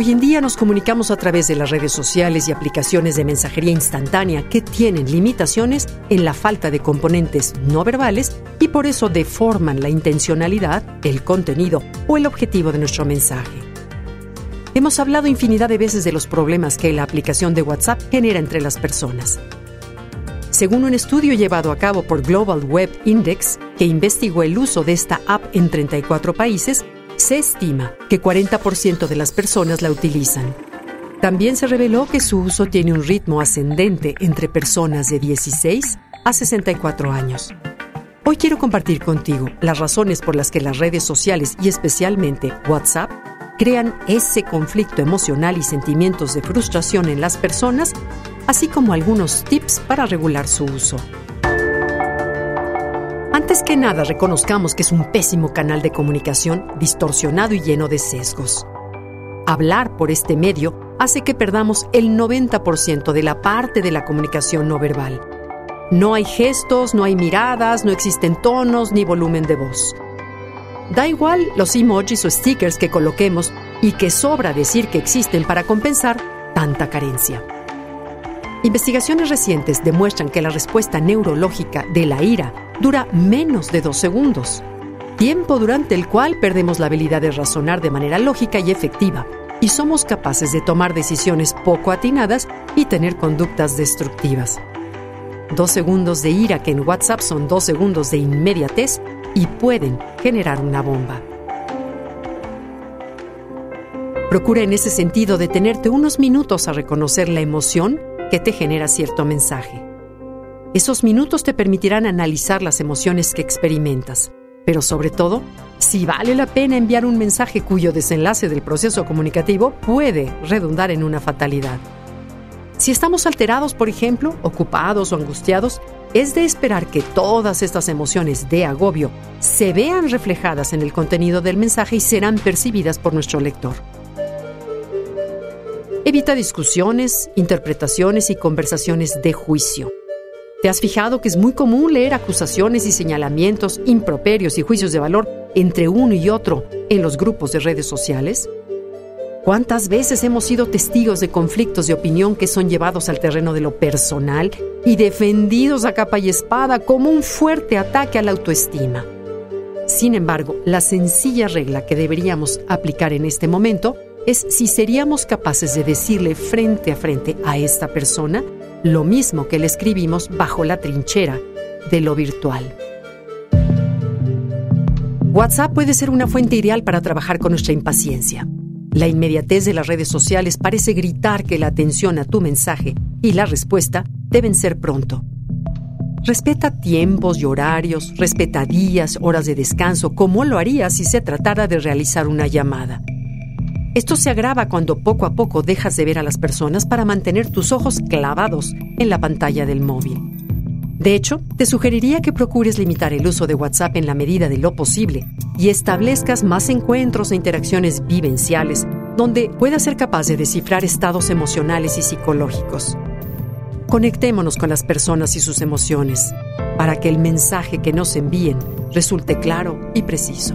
Hoy en día nos comunicamos a través de las redes sociales y aplicaciones de mensajería instantánea que tienen limitaciones en la falta de componentes no verbales y por eso deforman la intencionalidad, el contenido o el objetivo de nuestro mensaje. Hemos hablado infinidad de veces de los problemas que la aplicación de WhatsApp genera entre las personas. Según un estudio llevado a cabo por Global Web Index, que investigó el uso de esta app en 34 países, se estima que 40% de las personas la utilizan. También se reveló que su uso tiene un ritmo ascendente entre personas de 16 a 64 años. Hoy quiero compartir contigo las razones por las que las redes sociales y especialmente WhatsApp crean ese conflicto emocional y sentimientos de frustración en las personas, así como algunos tips para regular su uso. Antes que nada, reconozcamos que es un pésimo canal de comunicación distorsionado y lleno de sesgos. Hablar por este medio hace que perdamos el 90% de la parte de la comunicación no verbal. No hay gestos, no hay miradas, no existen tonos ni volumen de voz. Da igual los emojis o stickers que coloquemos y que sobra decir que existen para compensar tanta carencia. Investigaciones recientes demuestran que la respuesta neurológica de la ira dura menos de dos segundos, tiempo durante el cual perdemos la habilidad de razonar de manera lógica y efectiva, y somos capaces de tomar decisiones poco atinadas y tener conductas destructivas. Dos segundos de ira que en WhatsApp son dos segundos de inmediatez y pueden generar una bomba. Procura en ese sentido detenerte unos minutos a reconocer la emoción que te genera cierto mensaje. Esos minutos te permitirán analizar las emociones que experimentas, pero sobre todo, si vale la pena enviar un mensaje cuyo desenlace del proceso comunicativo puede redundar en una fatalidad. Si estamos alterados, por ejemplo, ocupados o angustiados, es de esperar que todas estas emociones de agobio se vean reflejadas en el contenido del mensaje y serán percibidas por nuestro lector. Evita discusiones, interpretaciones y conversaciones de juicio. ¿Te has fijado que es muy común leer acusaciones y señalamientos, improperios y juicios de valor entre uno y otro en los grupos de redes sociales? ¿Cuántas veces hemos sido testigos de conflictos de opinión que son llevados al terreno de lo personal y defendidos a capa y espada como un fuerte ataque a la autoestima? Sin embargo, la sencilla regla que deberíamos aplicar en este momento es si seríamos capaces de decirle frente a frente a esta persona lo mismo que le escribimos bajo la trinchera de lo virtual. WhatsApp puede ser una fuente ideal para trabajar con nuestra impaciencia. La inmediatez de las redes sociales parece gritar que la atención a tu mensaje y la respuesta deben ser pronto. Respeta tiempos y horarios, respeta días, horas de descanso, como lo haría si se tratara de realizar una llamada. Esto se agrava cuando poco a poco dejas de ver a las personas para mantener tus ojos clavados en la pantalla del móvil. De hecho, te sugeriría que procures limitar el uso de WhatsApp en la medida de lo posible y establezcas más encuentros e interacciones vivenciales donde puedas ser capaz de descifrar estados emocionales y psicológicos. Conectémonos con las personas y sus emociones para que el mensaje que nos envíen resulte claro y preciso.